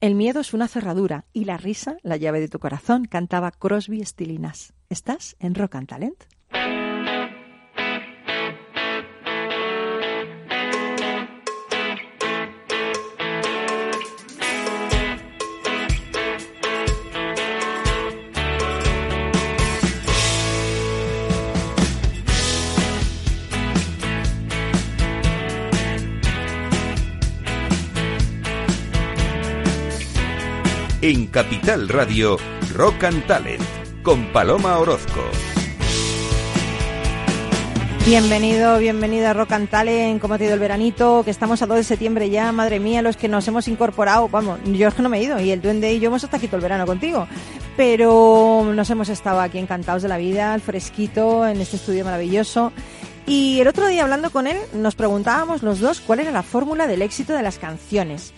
El miedo es una cerradura y la risa la llave de tu corazón, cantaba Crosby Stilinas. ¿Estás en Rock and Talent? Capital Radio, Rock and Talent, con Paloma Orozco. Bienvenido, bienvenido a Rock and Talent, ¿cómo ha ido el veranito? Que estamos a 2 de septiembre ya, madre mía, los que nos hemos incorporado, vamos, yo es que no me he ido, y el duende y yo hemos estado aquí todo el verano contigo, pero nos hemos estado aquí encantados de la vida, al fresquito, en este estudio maravilloso. Y el otro día hablando con él, nos preguntábamos los dos cuál era la fórmula del éxito de las canciones.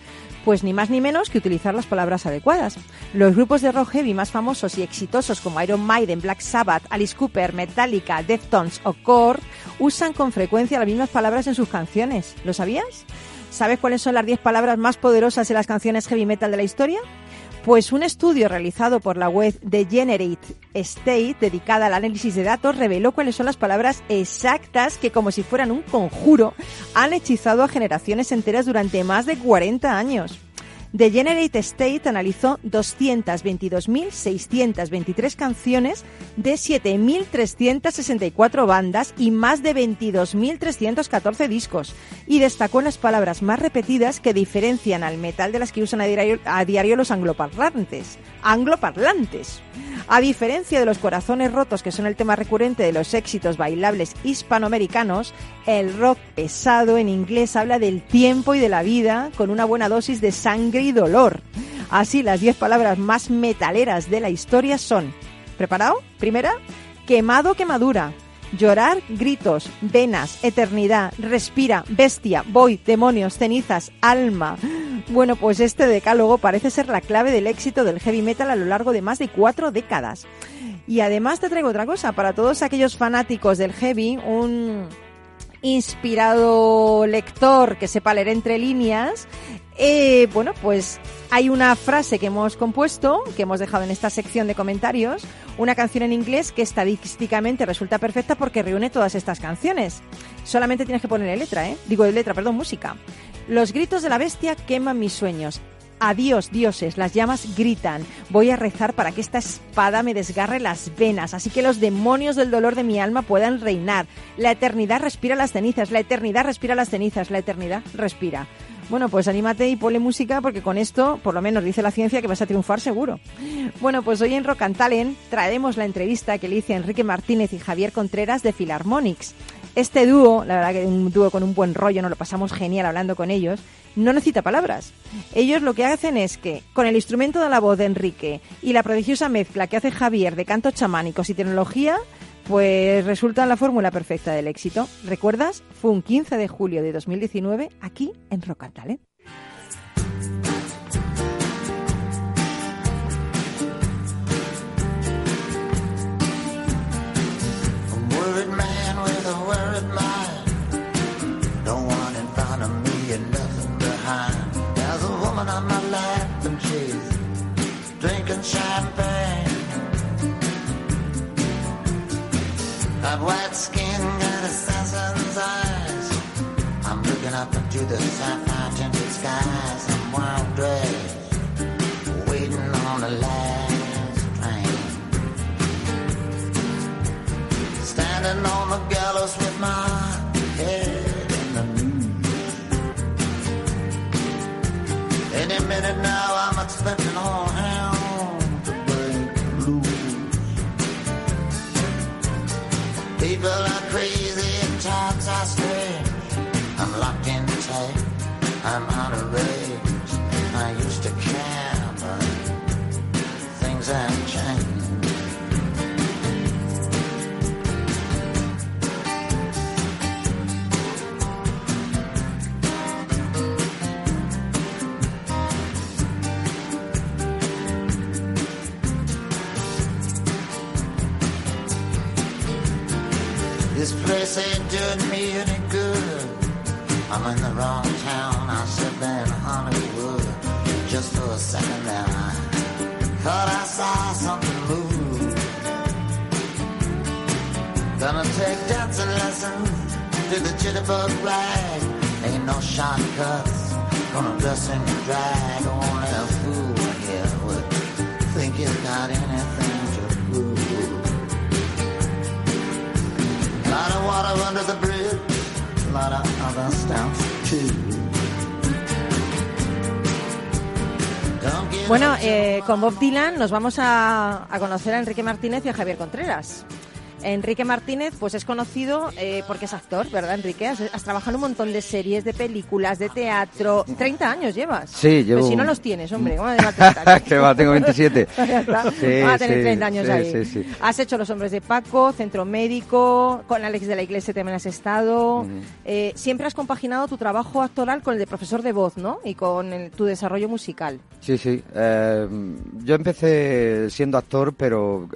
Pues ni más ni menos que utilizar las palabras adecuadas. Los grupos de rock heavy más famosos y exitosos como Iron Maiden, Black Sabbath, Alice Cooper, Metallica, Deftones o Korn usan con frecuencia las mismas palabras en sus canciones. ¿Lo sabías? ¿Sabes cuáles son las 10 palabras más poderosas en las canciones heavy metal de la historia? Pues un estudio realizado por la web The Generate State, dedicada al análisis de datos, reveló cuáles son las palabras exactas que, como si fueran un conjuro, han hechizado a generaciones enteras durante más de 40 años. The Generate State analizó 222.623 canciones de 7.364 bandas y más de 22.314 discos y destacó las palabras más repetidas que diferencian al metal de las que usan a diario, a diario los angloparlantes. Angloparlantes. A diferencia de los corazones rotos, que son el tema recurrente de los éxitos bailables hispanoamericanos, el rock pesado en inglés habla del tiempo y de la vida con una buena dosis de sangre y dolor. Así, las 10 palabras más metaleras de la historia son, ¿preparado? Primera, quemado, quemadura. Llorar, gritos, venas, eternidad, respira, bestia, voy, demonios, cenizas, alma. Bueno, pues este decálogo parece ser la clave del éxito del heavy metal a lo largo de más de cuatro décadas. Y además te traigo otra cosa, para todos aquellos fanáticos del heavy, un inspirado lector que sepa leer entre líneas, eh, bueno, pues hay una frase que hemos compuesto, que hemos dejado en esta sección de comentarios, una canción en inglés que estadísticamente resulta perfecta porque reúne todas estas canciones. Solamente tienes que ponerle letra, ¿eh? Digo, letra, perdón, música. Los gritos de la bestia queman mis sueños. Adiós, dioses, las llamas gritan. Voy a rezar para que esta espada me desgarre las venas, así que los demonios del dolor de mi alma puedan reinar. La eternidad respira las cenizas, la eternidad respira las cenizas, la eternidad respira. Bueno, pues anímate y ponle música porque con esto, por lo menos dice la ciencia que vas a triunfar seguro. Bueno, pues hoy en Rock and Talent traemos la entrevista que le hice Enrique Martínez y Javier Contreras de Philharmonics. Este dúo, la verdad que un dúo con un buen rollo, nos lo pasamos genial hablando con ellos, no necesita palabras. Ellos lo que hacen es que, con el instrumento de la voz de Enrique y la prodigiosa mezcla que hace Javier de cantos chamánicos y tecnología, pues resulta la fórmula perfecta del éxito. ¿Recuerdas? Fue un 15 de julio de 2019 aquí en Rock Talent. Champagne. Got white skin, got assassin's eyes. I'm looking up into the sapphire tinted skies. I'm wild dressed, waiting on the last train. Standing on the gallows with my head in the news. Any minute now, I'm expecting all hell. People are crazy and times are strange. I'm locked in tight. I'm out of range. I used to care, but things have changed. this ain't doing me any good. I'm in the wrong town, I should be in Hollywood. Just for a second there, I thought I saw something move. Gonna take dancing lessons, do the jitterbug rag. Ain't no shortcuts, gonna dress in drag. Only a fool here would think you got anything. Water under the bridge. Lot of other stuff too. Don't get Bueno, eh, con Bob Dylan nos vamos a, a conocer a Enrique Martínez y a Javier Contreras. Enrique Martínez, pues es conocido eh, porque es actor, ¿verdad, Enrique? Has, has trabajado en un montón de series, de películas, de teatro. 30 años llevas. Sí, llevo Pues si no los tienes, hombre, ¿cómo de 30 que va, tengo 27. Ya está. Sí, Van a tener sí, 30 años sí, ahí. sí, sí. Has hecho Los Hombres de Paco, Centro Médico, con Alex de la Iglesia también has estado. Eh, siempre has compaginado tu trabajo actoral con el de profesor de voz, ¿no? Y con el- tu desarrollo musical. Sí, sí. Eh, yo empecé siendo actor, pero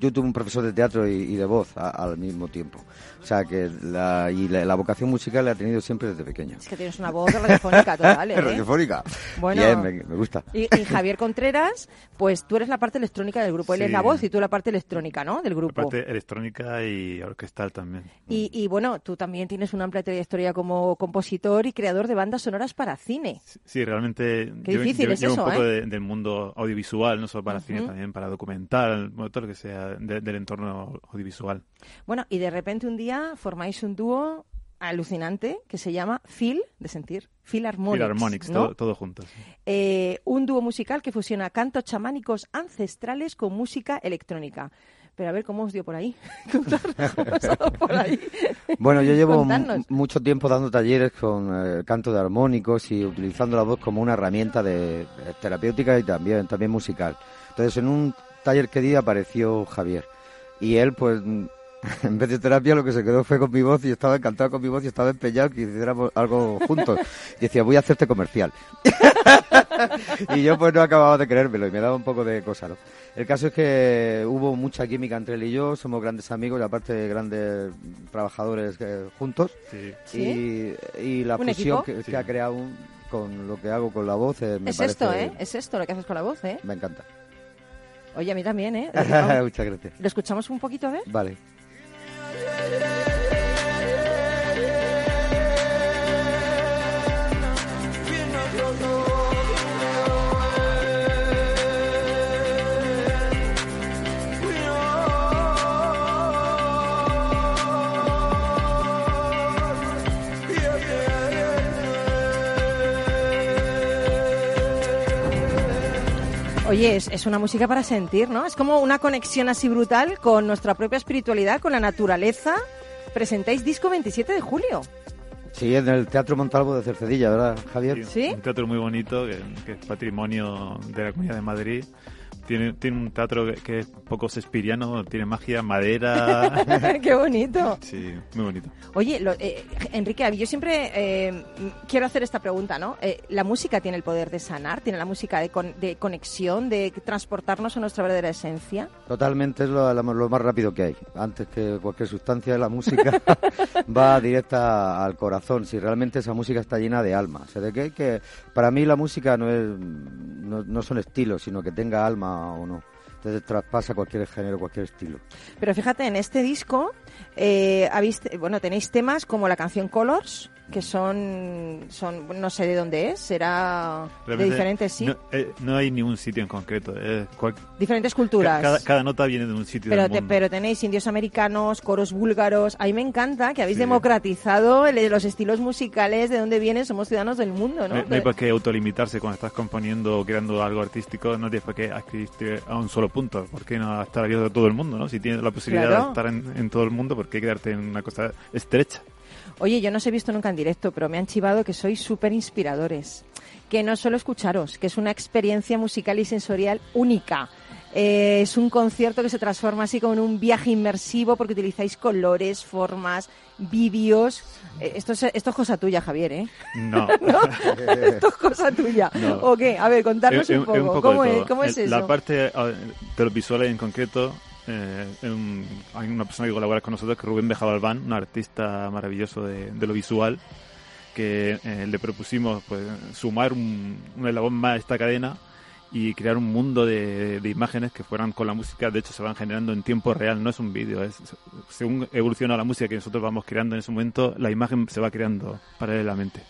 yo tuve un profesor de teatro y, y de voz al mismo tiempo. O sea que la, y la, la vocación musical la he tenido siempre desde pequeño. Es que tienes una voz radiofónica total, ¿eh? Radiofónica. Bueno. Bien, me, me gusta. Y, y Javier Contreras, pues tú eres la parte electrónica del grupo. Él es Sí. la voz y tú la parte electrónica, ¿no? Del grupo. Parte electrónica y orquestal también. Y, y bueno, tú también tienes una amplia trayectoria como compositor y creador de bandas sonoras para cine. Sí, realmente Qué yo, difícil yo- es llevo eso, un poco ¿eh? de- del mundo audiovisual, no solo para cine, Ujú. también para documental, bueno, todo lo que sea de- del entorno audiovisual. Bueno, y de repente un día formáis un dúo alucinante que se llama Phil, de sentir, Phil Harmonics. Philharmonics, ¿no? todo, todo juntos. Eh, un dúo musical que fusiona cantos chamánicos ancestrales con música electrónica. Pero a ver, ¿cómo os dio por ahí? Cómo os ha dado por ahí. Bueno, yo llevo mucho tiempo dando talleres con eh, canto de armónicos y utilizando la voz como una herramienta de, eh, terapéutica y también, también musical. Entonces, en un taller que di apareció Javier. Y él, pues, en vez de terapia, lo que se quedó fue con mi voz y estaba encantado con mi voz y estaba empeñado que hiciéramos algo juntos. Y decía, voy a hacerte comercial. y yo, pues, no acababa de creérmelo y me daba un poco de cosa, ¿no? El caso es que hubo mucha química entre él y yo, somos grandes amigos y aparte grandes trabajadores eh, juntos. Sí. ¿Sí? Y, y la ¿Un fusión equipo? que, Sí. que ha creado un- con lo que hago con la voz eh, me Es parece... esto, ¿eh? Es esto lo que haces con la voz, ¿eh? Me encanta. Oye, a mí también, ¿eh? Muchas gracias. ¿Lo escuchamos un poquito, a ver? Vale. Música Oye, es, es una música para sentir, ¿no? Es como una conexión así brutal con nuestra propia espiritualidad, con la naturaleza. Presentáis disco 27 de julio. Sí, en el Teatro Montalvo de Cercedilla, ¿verdad, Javier? ¿Sí? Un teatro muy bonito, que, que es patrimonio de la Comunidad de Madrid. Tiene, tiene un teatro que, que es poco sespiriano, tiene magia, madera. Qué bonito. Sí, muy bonito. Oye, lo- eh, Enrique, yo siempre eh, quiero hacer esta pregunta, ¿no? Eh, ¿La música tiene el poder de sanar? ¿Tiene la música de, con- de conexión, de transportarnos a nuestra verdadera esencia? Totalmente es lo, lo más rápido que hay. Antes que cualquier sustancia, la música va directa al corazón. Si realmente esa música está llena de alma. O sea, de que, que para mí la música no es no, no son estilos, sino que tenga alma o no. Entonces traspasa cualquier género, cualquier estilo. Pero fíjate, en este disco eh, habéis, bueno, tenéis temas como la canción Colors, que son, son no sé de dónde es, será de diferentes, sí, No, eh, no hay ningún sitio en concreto. es cual- diferentes culturas. cada, cada nota viene de un sitio pero, del te- mundo. pero tenéis indios americanos, coros búlgaros. A mí me encanta que habéis Sí. democratizado el- los estilos musicales de dónde vienen. Somos ciudadanos del mundo, ¿no? No, no hay por qué autolimitarse cuando estás componiendo o creando algo artístico, no tienes por qué adscribirte a un solo punto, ¿por qué no estar abierto a todo el mundo? ¿no? Si tienes la posibilidad Claro. de estar en, en todo el mundo, ¿por qué quedarte en una cosa estrecha? Oye, yo no os he visto nunca en directo, pero me han chivado que sois súper inspiradores. Que no solo escucharos, que es una experiencia musical y sensorial única. Eh, es un concierto que se transforma así como en un viaje inmersivo porque utilizáis colores, formas, vídeos. Eh, esto, es, esto es cosa tuya, Javier, ¿eh? No. esto es cosa tuya. No. ¿O qué? A ver, contarnos Es- un poco. es un poco ¿Cómo, es. ¿Cómo es eso? La parte de los visuales en concreto, eh, un- hay una persona que colabora con nosotros, que es Rubén Beja Albán, un artista maravilloso de, de lo visual, que eh, le propusimos pues, sumar un, un eslabón más a esta cadena y crear un mundo de, de imágenes que fueran con la música. De hecho, se van generando en tiempo real, no es un vídeo. Es, según evoluciona la música que nosotros vamos creando en ese momento, la imagen se va creando paralelamente.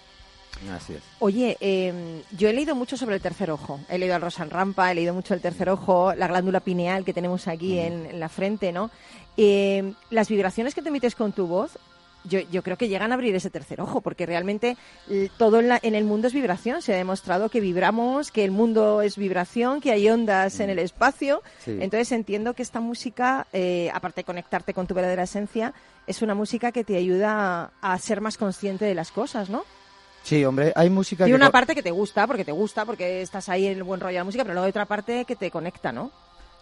Así es. Oye, eh, yo he leído mucho sobre el tercer ojo. He leído al Rosan Rampa, he leído mucho el tercer ojo, la glándula pineal que tenemos aquí en, en la frente, ¿no? Eh, las vibraciones que te emites con tu voz, yo, yo creo que llegan a abrir ese tercer ojo, porque realmente todo en, la- en el mundo es vibración. Se ha demostrado que vibramos, que el mundo es vibración, que hay ondas en el espacio. Sí. Entonces entiendo que esta música, eh, aparte de conectarte con tu verdadera esencia, es una música que te ayuda a, a ser más consciente de las cosas, ¿no? Sí, hombre, hay música que... una parte que te gusta, porque te gusta, porque estás ahí en el buen rollo de la música, pero luego hay otra parte que te conecta, ¿no?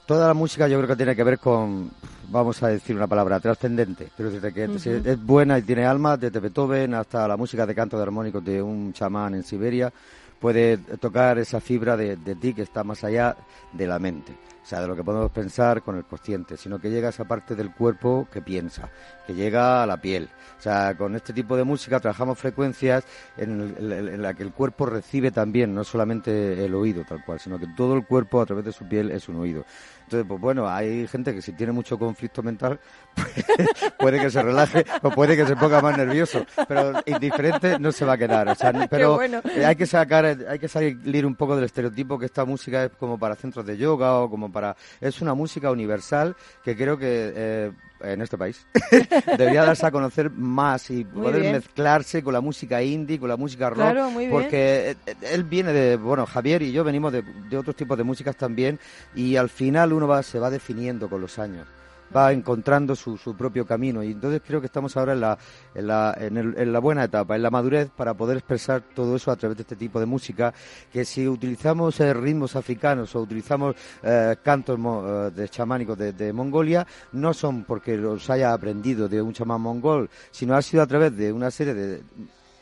Toda la música yo creo que tiene que ver con, vamos a decir una palabra, trascendente. Decirte que es- buena y tiene alma, desde Beethoven hasta la música de canto de armónicos de un chamán en Siberia, puede tocar esa fibra de, de ti que está más allá de la mente. O sea, de lo que podemos pensar con el consciente, sino que llega a esa parte del cuerpo que piensa, que llega a la piel. O sea, con este tipo de música trabajamos frecuencias en, el- en- la que el cuerpo recibe también, no solamente el oído tal cual, sino que todo el cuerpo a través de su piel es un oído. Entonces, pues bueno, hay gente que si tiene mucho conflicto mental, pues, puede que se relaje o puede que se ponga más nervioso, pero indiferente no se va a quedar. O sea, pero bueno. hay que sacar, hay que salir un poco del estereotipo que esta música es como para centros de yoga o como para, es una música universal que creo que eh, en este país debería darse a conocer más y Muy poder bien. mezclarse con la música indie, con la música rock, Claro, muy bien. porque eh, él viene de, bueno, Javier y yo venimos de, de otros tipos de músicas también y al final uno va, se va definiendo con los años. Va encontrando su, su propio camino. Y entonces creo que estamos ahora en la, en, la, en, el- en la buena etapa, en la madurez para poder expresar todo eso a través de este tipo de música que si utilizamos eh, ritmos africanos o utilizamos eh, cantos mo- eh, de chamánicos de, de Mongolia no son porque los haya aprendido de un chamán mongol, sino ha sido a través de una serie de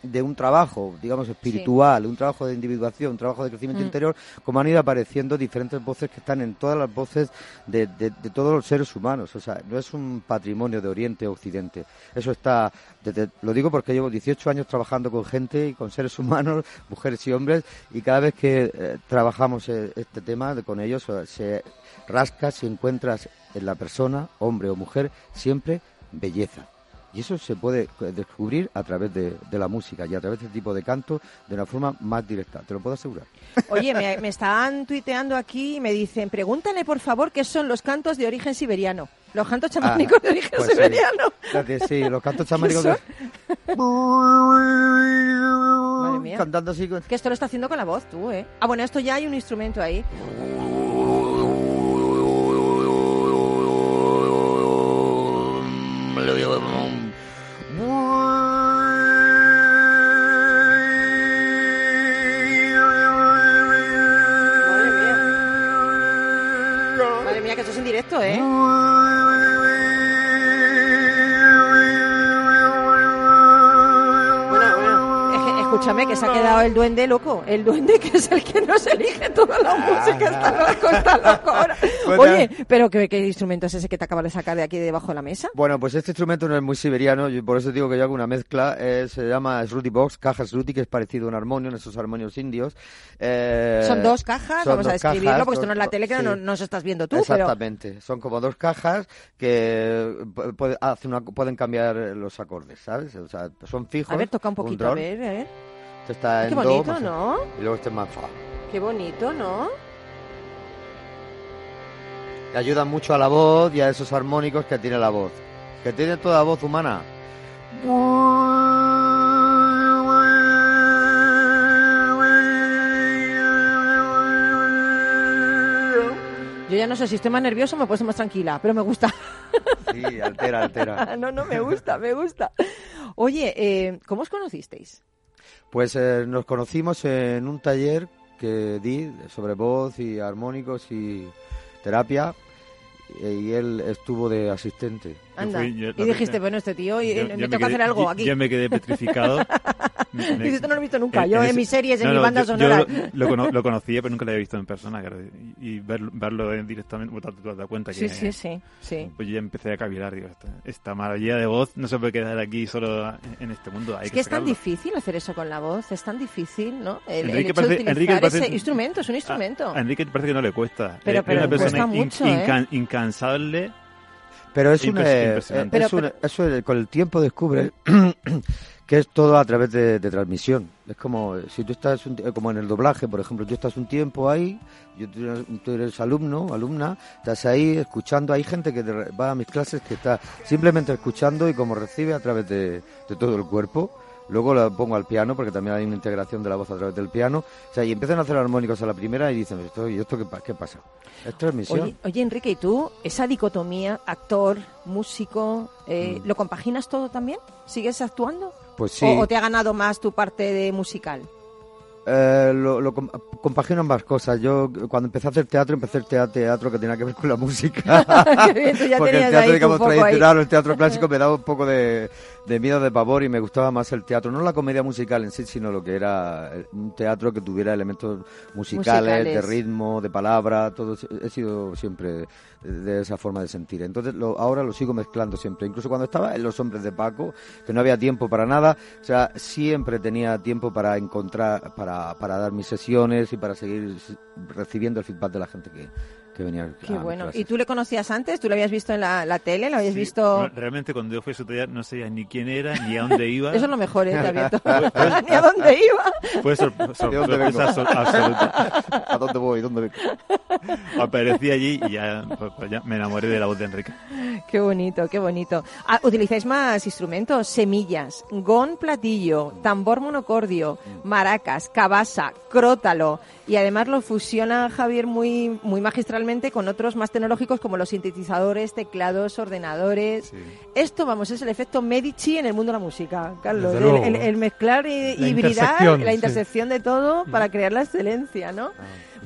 de un trabajo, digamos, espiritual, un trabajo de individuación, un trabajo de crecimiento Mm. interior, como han ido apareciendo diferentes voces que están en todas las voces de, de- de todos los seres humanos. O sea, no es un patrimonio de Oriente o Occidente. Eso está, desde- lo digo porque llevo 18 años trabajando con gente y con seres humanos, mujeres y hombres, y cada vez que eh, trabajamos eh, este tema de- con ellos, se rasca si encuentras en la persona, hombre o mujer, siempre belleza. Y eso se puede eh, descubrir a través de, de la música y a través de este tipo de canto de una forma más directa, te lo puedo asegurar. Oye, me, me están tuiteando aquí y me dicen, pregúntale por favor qué son los cantos de origen siberiano. Los cantos chamánicos de origen pues sí. siberiano. Fíjate, Sí, los cantos chamánicos de... Madre mía. Cantando así con... Que esto lo está haciendo con la voz tú, ¿eh? Ah, bueno, esto ya hay un instrumento ahí. Se ha quedado el duende loco. El duende que es el que nos elige toda la música. Está loco, está loco ahora. Pues Oye, pero ¿qué, ¿qué instrumento es ese que te acabas de sacar de aquí debajo de la mesa? Bueno, pues este instrumento no es muy siberiano, y por eso digo que yo hago una mezcla. eh, se llama Shruti Box, caja Shruti, que es parecido a un armonio, en esos armonios indios. Eh, Son dos cajas, son vamos a dos describirlo, cajas, porque esto no es la tele, que sí. no nos estás viendo tú, pero... Exactamente, son como dos cajas que pu- puede- hacen una- pueden cambiar los acordes, ¿sabes? O sea, son fijos. A ver, toca un poquito, a ver, a ver. Este está Qué en do, bonito, más- ¿no? Y luego este es más fa. Qué bonito, ¿no? Que ayudan mucho a la voz y a esos armónicos que tiene la voz. Que tiene toda voz humana. Yo ya no sé si estoy más nervioso o me he puesto más tranquila, pero me gusta. Sí, altera, altera. no, no, me gusta, me gusta. Oye, eh, ¿cómo os conocisteis? Pues eh, nos conocimos en un taller que di sobre voz y armónicos y terapia eh, y él estuvo de asistente. Anda. fui- yo- y dijiste, bueno, este tío, y- yo- me toca quedé- hacer algo aquí. Yo me quedé petrificado. Me- me- Dices, esto no lo he visto nunca. Yo en ese- mis series, en no, mis no, bandas sonoras. Lo, cono- lo conocía, pero nunca lo había visto en persona. claro, y y ver- verlo en directamente, pues, te das cuenta que... Sí, sí, sí, sí. Pues yo ya empecé a cavilar, digo, esta, esta maravilla de voz no se puede quedar aquí solo en, en este mundo. Hay Es que, que es tan difícil hacer eso con la voz, es tan difícil, ¿no? El, el Enrique hecho parece- de utilizar Enrique parece- ese instrumento, es un instrumento. A, a Enrique parece que no le cuesta. Pero- pero es una persona ¿eh? incan- incansable. Pero es una, Impres- eh, impresionante. es Pero- una- eso eh, con el tiempo descubres que es todo a través de, de transmisión. Es como eh, si tú estás un tie- como en el doblaje, por ejemplo, tú estás un tiempo ahí, yo tú eres, alumno, alumna, estás ahí escuchando, hay gente que te re- va a mis clases que está simplemente escuchando y como recibe a través de, de todo el cuerpo. Luego la pongo al piano porque también hay una integración de la voz a través del piano. O sea, y empiezan a hacer armónicos a la primera y dicen, ¿esto, ¿y esto qué, qué pasa? Es transmisión. Oye, oye, Enrique, ¿y tú, esa dicotomía, actor, músico, eh, ¿lo compaginas todo también? ¿Sigues actuando? pues sí. ¿O, o te ha ganado más tu parte de musical? Eh, lo, lo com- compagino ambas cosas. Yo cuando empecé a hacer teatro, empecé a hacer teatro que tenía que ver con la música. Bien, Porque el teatro, digamos, tradicional o el teatro clásico me daba un poco de, de miedo, de pavor y me gustaba más el teatro. No la comedia musical en sí, sino lo que era eh, un teatro que tuviera elementos musicales, de ritmo, de palabra, todo. He sido siempre de esa forma de sentir. Entonces lo- ahora lo sigo mezclando siempre. Incluso cuando estaba en Los Hombres de Paco, que no había tiempo para nada, o sea, siempre tenía tiempo para encontrar, para, para dar mis sesiones y para seguir recibiendo el feedback de la gente que, que venía Qué a mis bueno. ¿Y tú le conocías antes? ¿Tú lo habías visto en la, la tele? ¿Lo habías Sí, visto...? no, realmente cuando yo fui a su taller no sabía ni quién era, ni a dónde iba. Eso es lo mejor, ¿eh? Ni a dónde iba. Fue sor- sor- sorpresa absol- absoluta. ¿A dónde voy? ¿Dónde vengo? Aparecí allí y ya, pues, pues ya me enamoré de la voz de Enrique. Qué bonito, qué bonito. Ah, ¿Utilizáis más instrumentos? Semillas, gon platillo, tambor monocordio, maracas, cabasa, crótalo. Y además lo fusiona Javier muy, muy magistralmente con otros más tecnológicos como los sintetizadores, teclados, ordenadores. Esto, vamos, es el efecto Medici en el mundo de la música, Carlos. El, luego. el- el mezclar y La hibridar, intersección, la sí. intersección de todo para crear la excelencia, ¿no?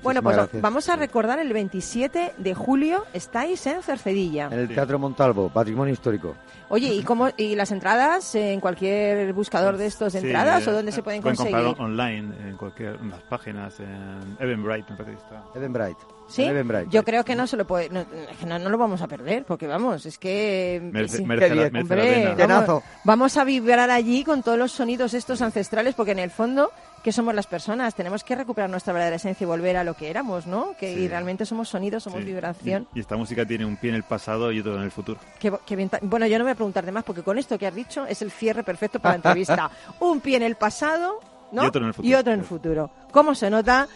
Bueno, pues gracias. vamos a recordar el 27 de julio estáis en Cercedilla. En el Teatro Montalvo, Patrimonio Histórico. Oye, ¿y cómo y las entradas en cualquier buscador de estos de Sí, entradas eh, o dónde se pueden pueden conseguir? comprarlo online, en cualquier en las páginas, en Eventbrite, me parece está. Eventbrite. ¿Sí? En Eventbrite. Yo creo que no se lo puede, no, no, no lo vamos a perder, porque vamos, es que sí. la, la Hombre, vamos, vamos a vibrar allí con todos los sonidos estos ancestrales, porque en el fondo, ¿qué somos las personas? Tenemos que recuperar nuestra verdadera esencia y volver a lo que éramos, ¿no? Que y realmente somos sonidos, somos Sí. vibración. Y, y esta música tiene un pie en el pasado y otro en el futuro. Qué bo- qué bien ta- bueno, yo no voy a preguntarte más, porque con esto que has dicho es el cierre perfecto para la entrevista. Un pie en el pasado, ¿no? Y otro en el futuro. Y otro en el futuro. ¿Cómo se nota?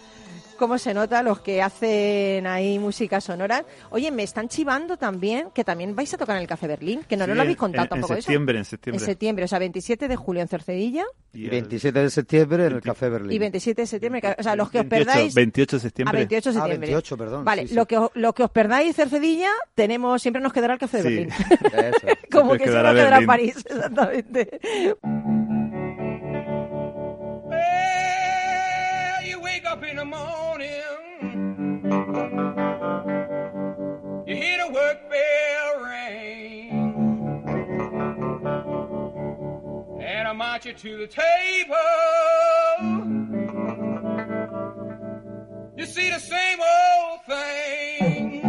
¿Cómo se nota los que hacen ahí música sonora? Oye, me están chivando también que también vais a tocar en el Café Berlín, que no, lo habéis contado en, tampoco en septiembre, en En septiembre. septiembre, o sea, 27 de julio en Cercedilla Y el 27 de septiembre en el 20 Café Berlín. y 27 de septiembre, o sea, los que os 28, perdáis 28 de a septiembre. 28 de Ah, septiembre. 28, perdón, Vale, sí, sí. Lo, que, os- lo que os perdáis Cercedilla, tenemos siempre nos quedará el Café de. Berlín. Eso. Como Siempre que siempre quedará nos quedará. París, exactamente. In the morning, you hear the work bell ring, and I march you to the table. You see the same old thing.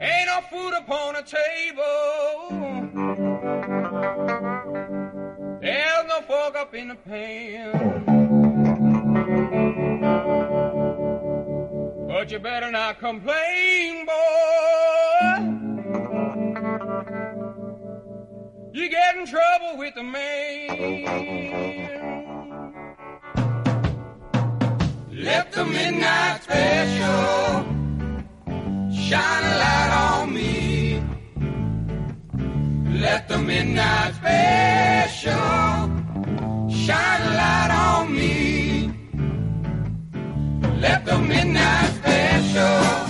Ain't no food upon the table. Up in the pan. But you better not complain, boy. You get in trouble with the man. Let the midnight special shine a light on me. Let the midnight special shine a light on me. Let the midnight special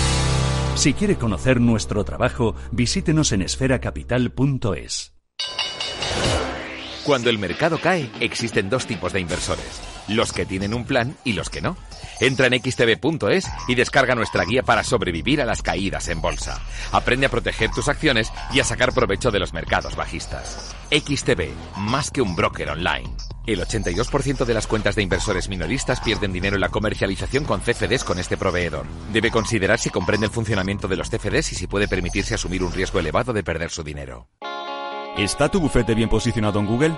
Si quiere conocer nuestro trabajo, visítenos en esferacapital.es. Cuando el mercado cae, existen dos tipos de inversores. Los que tienen un plan y los que no. Entra en xtb.es y descarga nuestra guía para sobrevivir a las caídas en bolsa. Aprende a proteger tus acciones y a sacar provecho de los mercados bajistas. XTB, más que un broker online. El 82% de las cuentas de inversores minoristas pierden dinero en la comercialización con CFDs con este proveedor. Debe considerar si comprende el funcionamiento de los CFDs y si puede permitirse asumir un riesgo elevado de perder su dinero. ¿Está tu bufete bien posicionado en Google?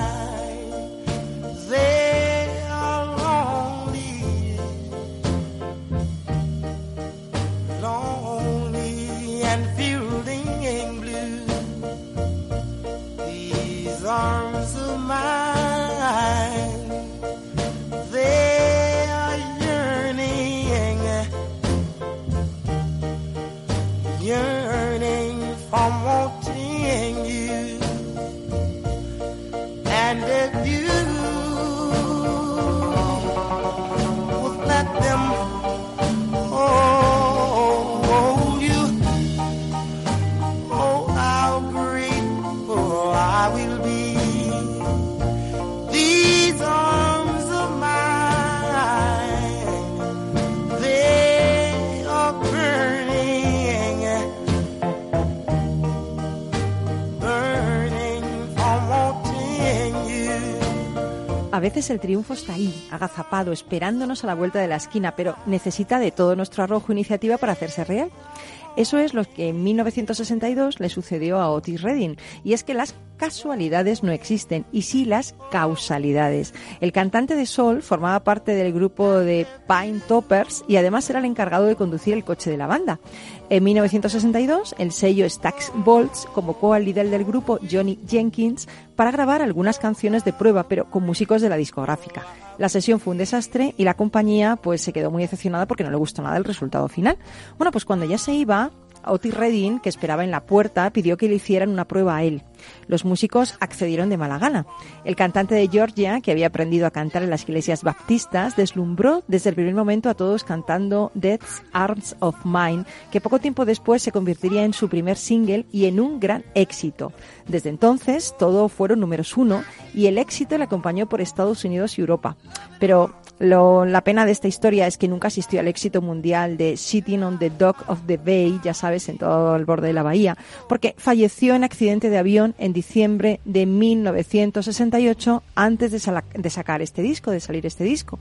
Veces el triunfo está ahí, agazapado, esperándonos a la vuelta de la esquina, pero necesita de todo nuestro arrojo e iniciativa para hacerse real. Eso es lo que en 1962 le sucedió a Otis Redding, y es que las casualidades no existen, y sí las causalidades. El cantante de Soul formaba parte del grupo de Pine Toppers y además era el encargado de conducir el coche de la banda. En 1962, el sello Stax Bolts convocó al líder del grupo, Johnny Jenkins, para grabar algunas canciones de prueba, pero con músicos de la discográfica. La sesión fue un desastre y la compañía pues se quedó muy decepcionada porque no le gustó nada el resultado final. Bueno, pues cuando ya se iba, Otis Redding, que esperaba en la puerta, pidió que le hicieran una prueba a él. Los músicos accedieron de mala gana. El cantante de Georgia, que había aprendido a cantar en las iglesias baptistas, deslumbró desde el primer momento a todos cantando Death's Arms of Mine, que poco tiempo después se convertiría en su primer single y en un gran éxito. Desde entonces, todo fueron números uno y el éxito le acompañó por Estados Unidos y Europa. Pero lo- la pena de esta historia es que nunca asistió al éxito mundial de Sitting on the Dock of the Bay, ya sabes, en todo el borde de la bahía, porque falleció en accidente de avión en diciembre de 1968 antes de, de sacar este disco, de salir este disco.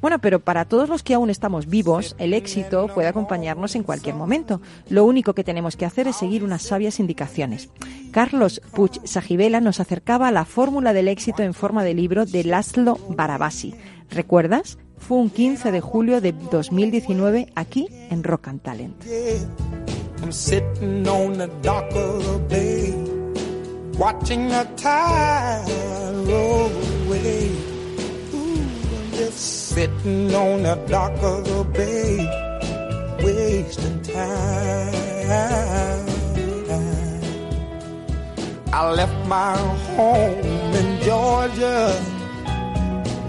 Bueno, pero para todos los que aún estamos vivos, el éxito puede acompañarnos en cualquier momento. Lo único que tenemos que hacer es seguir unas sabias indicaciones. Carlos Puig Sajibela nos acercaba a la fórmula del éxito en forma de libro de Laszlo Barabasi. ¿Recuerdas? Fue un 15 de julio de 2019 aquí en Rock and Talent. Wasting time. I left my home in Georgia,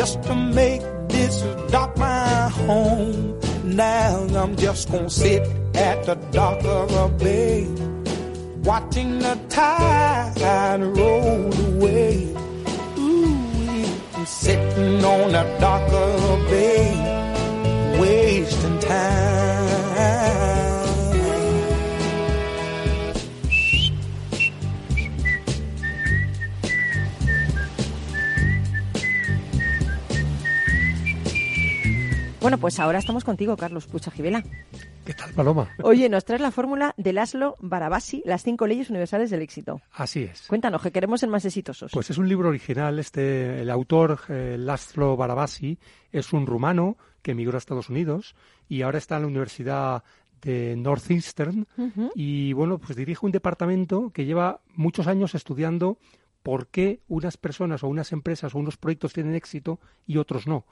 just to make this dock my home. Now I'm just gonna sit at the dock of a bay, watching the tide roll away. Ooh, sitting on the dock of a bay, wasting time. Bueno, pues ahora estamos contigo, Carlos Pucha Gibela. ¿Qué tal, Paloma? Oye, nos traes la fórmula de Laszlo Barabasi, las cinco leyes universales del éxito. Así es. Cuéntanos, que queremos ser más exitosos. Pues es un libro original. Este, el autor, eh, Laszlo Barabasi, es un rumano que emigró a Estados Unidos y ahora está en la Universidad de Northeastern y bueno, pues dirige un departamento que lleva muchos años estudiando por qué unas personas o unas empresas o unos proyectos tienen éxito y otros no.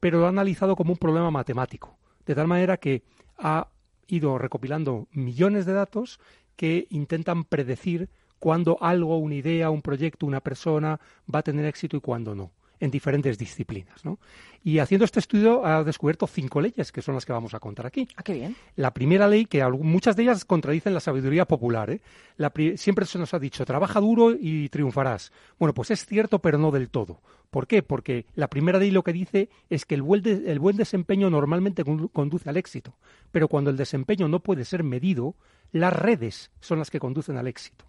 Pero lo ha analizado como un problema matemático, de tal manera que ha ido recopilando millones de datos que intentan predecir cuándo algo, una idea, un proyecto, una persona va a tener éxito y cuándo no, en diferentes disciplinas. ¿no? Y haciendo este estudio ha descubierto cinco leyes, que son las que vamos a contar aquí. Ah, qué bien. La primera ley, que muchas de ellas contradicen la sabiduría popular, ¿eh? La siempre se nos ha dicho, trabaja duro y triunfarás. Bueno, pues es cierto, pero no del todo. ¿Por qué? Porque la primera ley lo que dice es que el buen, de- el buen desempeño normalmente condu- conduce al éxito, pero cuando el desempeño no puede ser medido, las redes son las que conducen al éxito.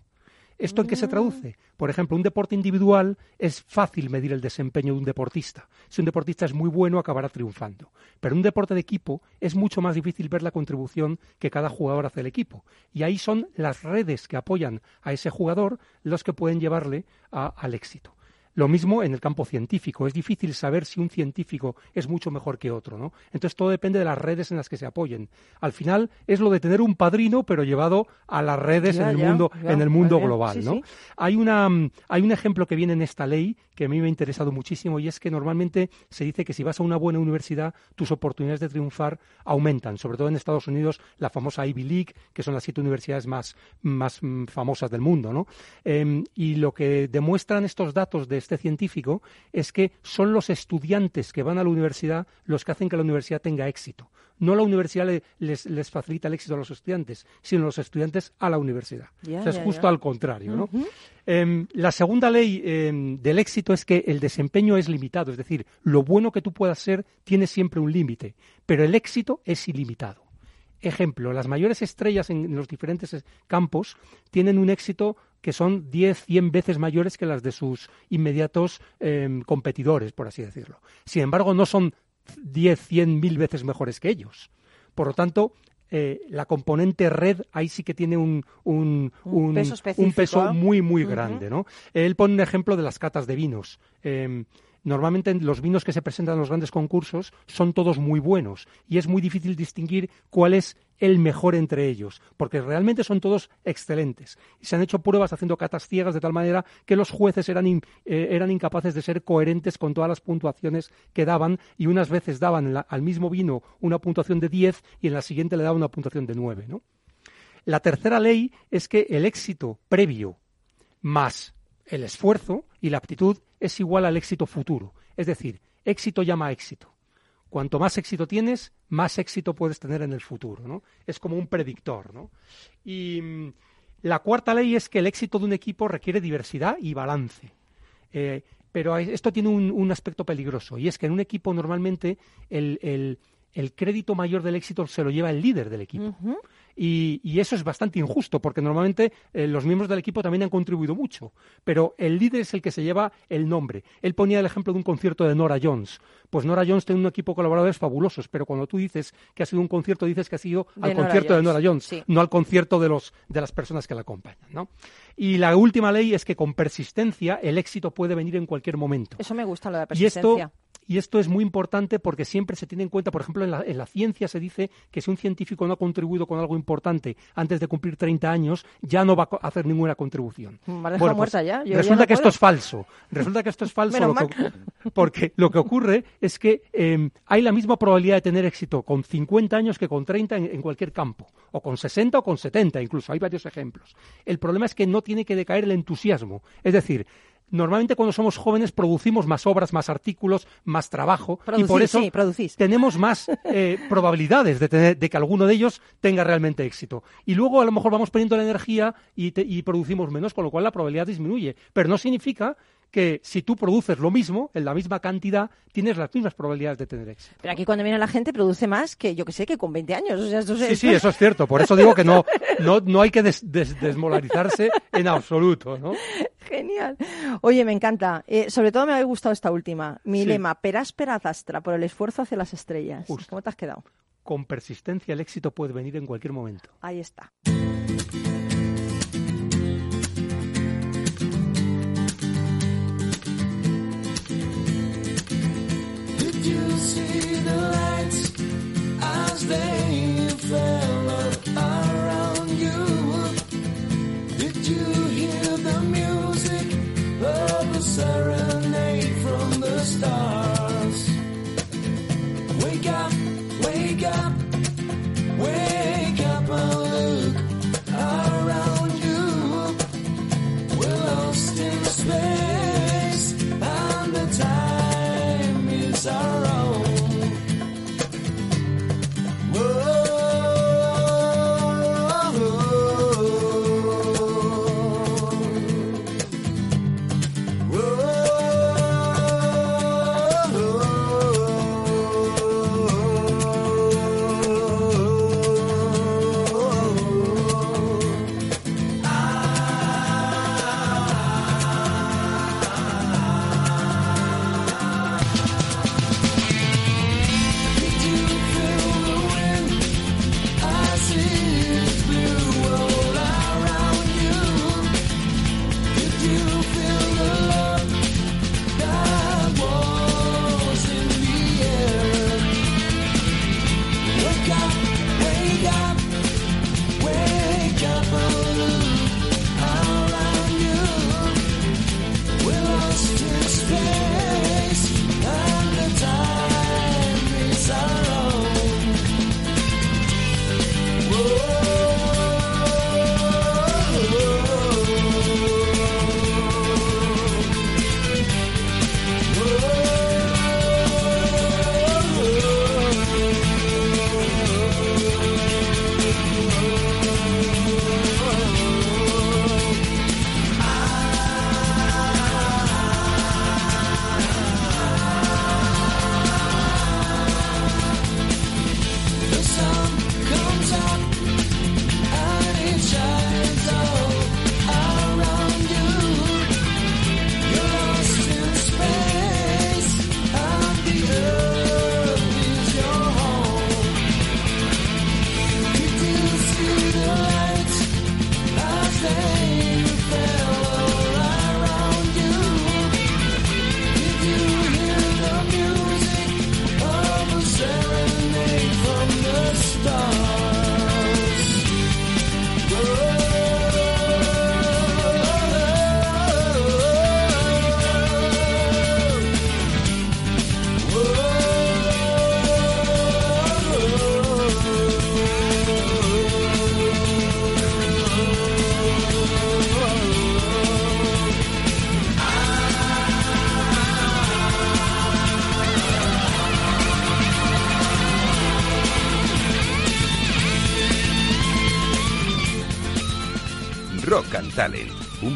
¿Esto en qué se traduce? Por ejemplo, un deporte individual es fácil medir el desempeño de un deportista. Si un deportista es muy bueno, acabará triunfando. Pero un deporte de equipo es mucho más difícil ver la contribución que cada jugador hace al equipo. Y ahí son las redes que apoyan a ese jugador los que pueden llevarle a- al éxito. Lo mismo en el campo científico. Es difícil saber si un científico es mucho mejor que otro, ¿no? Entonces todo depende de las redes en las que se apoyen. Al final es lo de tener un padrino, pero llevado a las redes Ya, en el ya, mundo, ya, en el mundo global, Sí, ¿no? sí. Hay una hay un ejemplo que viene en esta ley que a mí me ha interesado muchísimo y es que normalmente se dice que si vas a una buena universidad tus oportunidades de triunfar aumentan, sobre todo en Estados Unidos la famosa Ivy League, que son las siete universidades más más mm, famosas del mundo, ¿no? Em, y lo que demuestran estos datos de este científico es que son los estudiantes que van a la universidad los que hacen que la universidad tenga éxito. No la universidad le- les, les facilita el éxito a los estudiantes, sino los estudiantes a la universidad. Ya, o sea, es justo al contrario, ¿no? Em, la segunda ley em, del éxito es que el desempeño es limitado, es decir, lo bueno que tú puedas ser tiene siempre un límite, pero el éxito es ilimitado. Ejemplo, las mayores estrellas en los diferentes es- campos tienen un éxito que son 10, 100 veces mayores que las de sus inmediatos em, competidores, por así decirlo. Sin embargo, no son 10, 100 mil veces mejores que ellos. Por lo tanto, eh, la componente red ahí sí que tiene un, un, Un peso un específico. peso muy, muy grande. ¿no? Él pone un ejemplo de las catas de vinos. Em, Normalmente los vinos que se presentan en los grandes concursos son todos muy buenos y es muy difícil distinguir cuál es el mejor entre ellos, porque realmente son todos excelentes. Se han hecho pruebas haciendo catas ciegas de tal manera que los jueces eran, eh, eran incapaces de ser coherentes con todas las puntuaciones que daban y unas veces daban la- al mismo vino una puntuación de 10 y en la siguiente le daban una puntuación de 9. ¿no? La tercera ley es que el éxito previo más el esfuerzo y la aptitud es igual al éxito futuro. Es decir, éxito llama éxito. Cuanto más éxito tienes, más éxito puedes tener en el futuro. ¿no? Es como un predictor. ¿no? Y mm, la cuarta ley es que el éxito de un equipo requiere diversidad y balance. Eh, pero esto tiene un, aspecto peligroso y es que en un equipo normalmente el, el- el crédito mayor del éxito se lo lleva el líder del equipo. Y, y eso es bastante injusto, porque normalmente eh, los miembros del equipo también han contribuido mucho, pero el líder es el que se lleva el nombre. Él ponía el ejemplo de un concierto de Nora Jones. Pues Nora Jones tiene un equipo de colaboradores fabulosos, pero cuando tú dices que ha sido un concierto, dices que ha sido al concierto de Nora Jones, sí. no al concierto de, los, de las personas que la acompañan. ¿no? Y la última ley es que con persistencia el éxito puede venir en cualquier momento. Eso me gusta, lo de la Y esto, persistencia. Y esto es muy importante porque siempre se tiene en cuenta, por ejemplo, en la, en la ciencia se dice que si un científico no ha contribuido con algo importante antes de cumplir 30 años, ya no va a hacer ninguna contribución. Ya, yo ya resulta no que esto es falso. Resulta que esto es falso Menos lo que- porque lo que ocurre es que eh, hay la misma probabilidad de tener éxito con 50 años que con 30 en, en cualquier campo, o con 60 o con 70 incluso. Hay varios ejemplos. El problema es que no tiene que decaer el entusiasmo. Es decir, Normalmente cuando somos jóvenes producimos más obras, más artículos, más trabajo y por eso sí, tenemos más eh, probabilidades de, tener, de que alguno de ellos tenga realmente éxito. Y luego a lo mejor vamos poniendo la energía y, te- y producimos menos, con lo cual la probabilidad disminuye. Pero no significa que si tú produces lo mismo, en la misma cantidad, tienes las mismas probabilidades de tener éxito. Pero aquí cuando viene la gente produce más que, yo que sé, que con 20 años. Sí, sí, eso es cierto. Por eso digo que no, no, no hay que des, desmolarizarse en absoluto. ¿no? Genial. Oye, me encanta. Eh, sobre todo me ha gustado esta última. Mi sí. lema, peráspera zastra, por el esfuerzo hacia las estrellas. ¿Cómo te has quedado? Con persistencia el éxito puede venir en cualquier momento. Ahí está. serenade from the stars.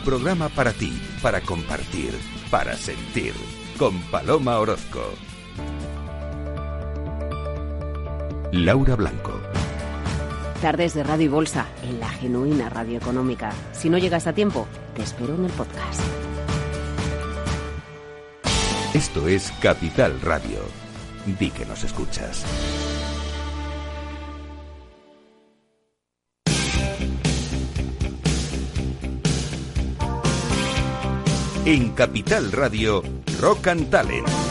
Programa para ti, para compartir, para sentir. Con Paloma Orozco. Laura Blanco. Tardes de Radio y Bolsa en la genuina radio económica. Si no llegas a tiempo, te espero en el podcast. Esto es Capital Radio. Di que nos escuchas. En Capital Radio, Rock and Talent.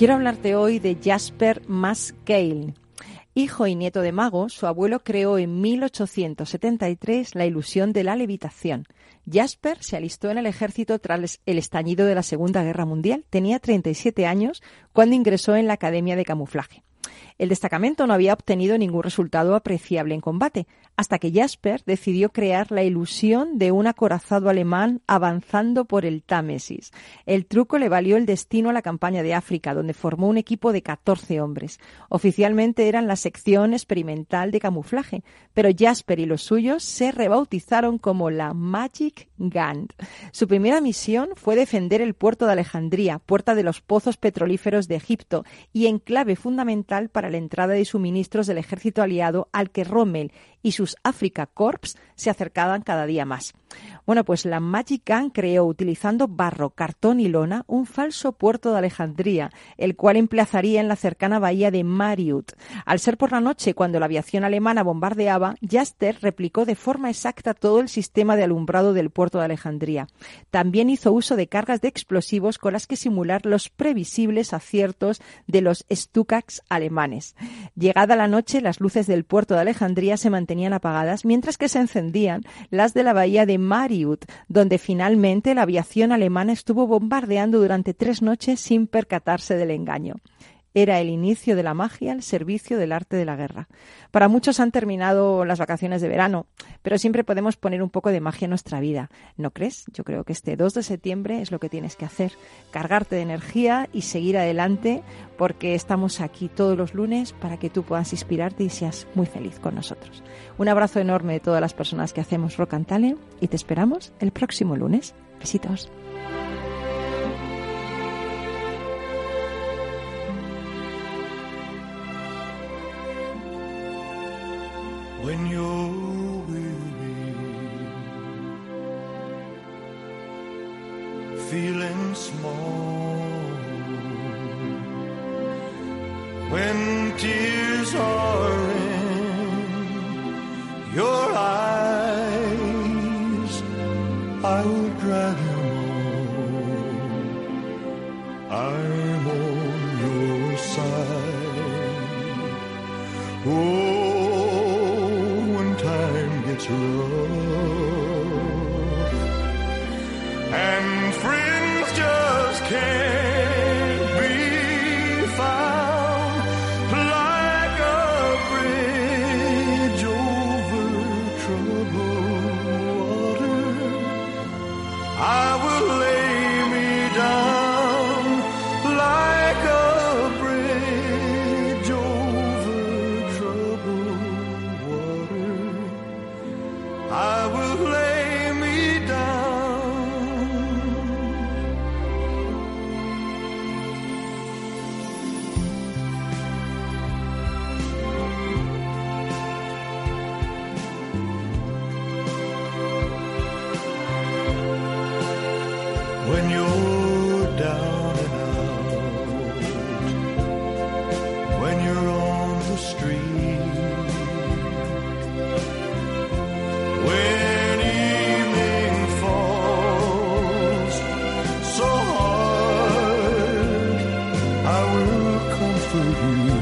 Quiero hablarte hoy de Jasper Maskale. Hijo y nieto de mago, su abuelo creó en 1873 la ilusión de la levitación. Jasper se alistó en el ejército tras el estallido de la Segunda Guerra Mundial. Tenía 37 años cuando ingresó en la Academia de Camuflaje. El destacamento no había obtenido ningún resultado apreciable en combate, hasta que Jasper decidió crear la ilusión de un acorazado alemán avanzando por el Támesis. El truco le valió el destino a la campaña de África, donde formó un equipo de 14 hombres. Oficialmente eran la sección experimental de camuflaje, pero Jasper y los suyos se rebautizaron como la Magic Gun. Su primera misión fue defender el puerto de Alejandría, puerta de los pozos petrolíferos de Egipto y enclave fundamental para la entrada de suministros del ejército aliado al que Rommel y sus Africa Corps se acercaban cada día más. Bueno, pues la Magic Gun creó, utilizando barro, cartón y lona, un falso puerto de Alejandría, el cual emplazaría en la cercana bahía de Mariut. Al ser por la noche, cuando la aviación alemana bombardeaba, Jaster replicó de forma exacta todo el sistema de alumbrado del puerto de Alejandría. También hizo uso de cargas de explosivos con las que simular los previsibles aciertos de los Stukacs alemanes. Llegada la noche, las luces del puerto de Alejandría se mantenían apagadas, mientras que se encendían las de la bahía de Mariut, donde finalmente la aviación alemana estuvo bombardeando durante tres noches sin percatarse del engaño. Era el inicio de la magia al servicio del arte de la guerra. Para muchos han terminado las vacaciones de verano, pero siempre podemos poner un poco de magia en nuestra vida. ¿No crees? Yo creo que este 2 de septiembre es lo que tienes que hacer. Cargarte de energía y seguir adelante porque estamos aquí todos los lunes para que tú puedas inspirarte y seas muy feliz con nosotros. Un abrazo enorme de todas las personas que hacemos Rock and Talent y te esperamos el próximo lunes. Besitos. When you're weary, feeling small, I will comfort you.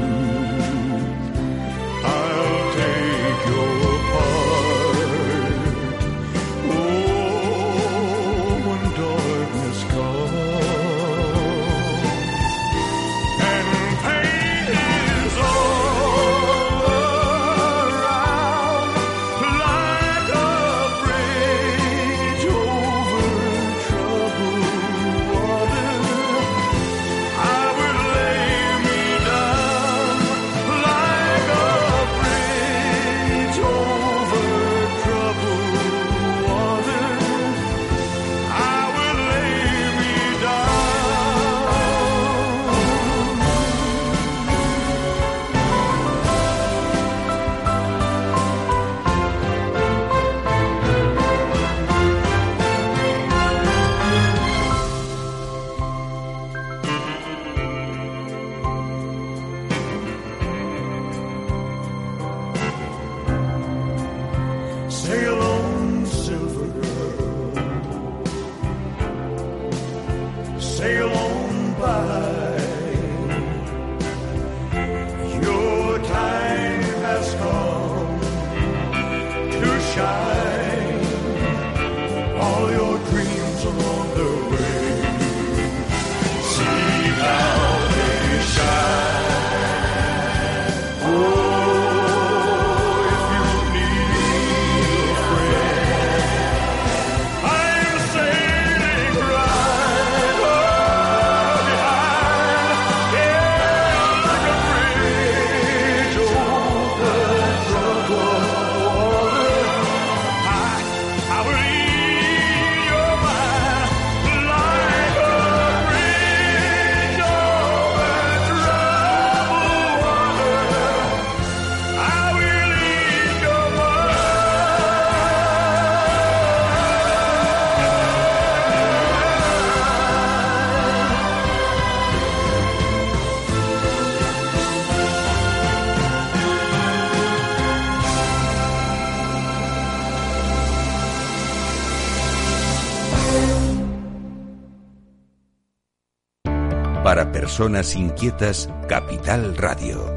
Para personas inquietas, Capital Radio.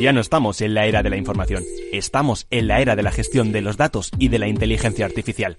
Ya no estamos en la era de la información, estamos en la era de la gestión de los datos y de la inteligencia artificial.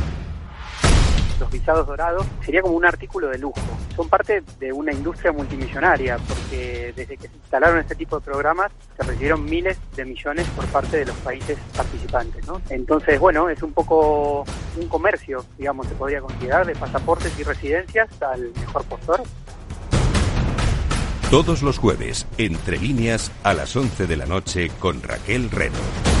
los visados dorados, sería como un artículo de lujo. Son parte de una industria multimillonaria, porque desde que se instalaron este tipo de programas se recibieron miles de millones por parte de los países participantes. Entonces, bueno, es un poco un comercio, digamos, se podría considerar, de pasaportes y residencias al mejor postor. Todos los jueves, entre líneas, a las 11 de la noche, con Raquel Reno.